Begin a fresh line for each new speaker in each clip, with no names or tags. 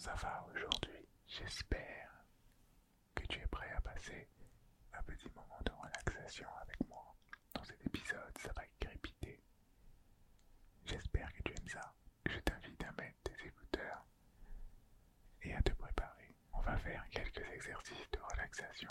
ça va aujourd'hui J'espère que tu es prêt à passer un petit moment de relaxation avec moi. Dans cet épisode, ça va crépiter. J'espère que tu aimes ça. Je t'invite à mettre tes écouteurs et à te préparer. On va faire quelques exercices de relaxation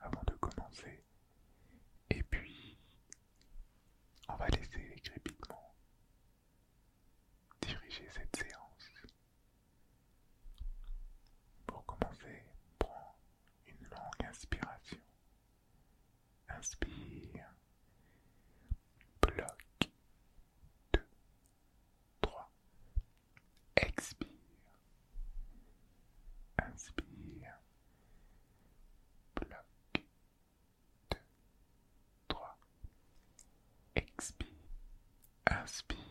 avant de commencer. raspy.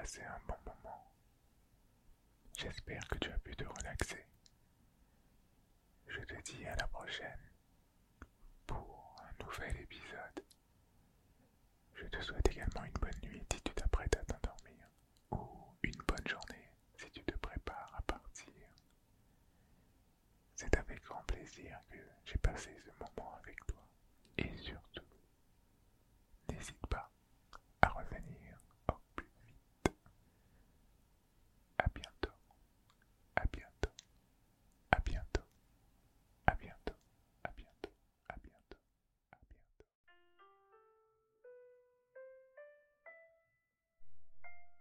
passé un bon moment. J'espère que tu as pu te relaxer. Je te dis à la prochaine pour un nouvel épisode. Je te souhaite également une bonne nuit si tu t'apprêtes à t'endormir ou une bonne journée si tu te prépares à partir. C'est avec grand plaisir que j'ai passé ce moment avec toi et surtout, n'hésite pas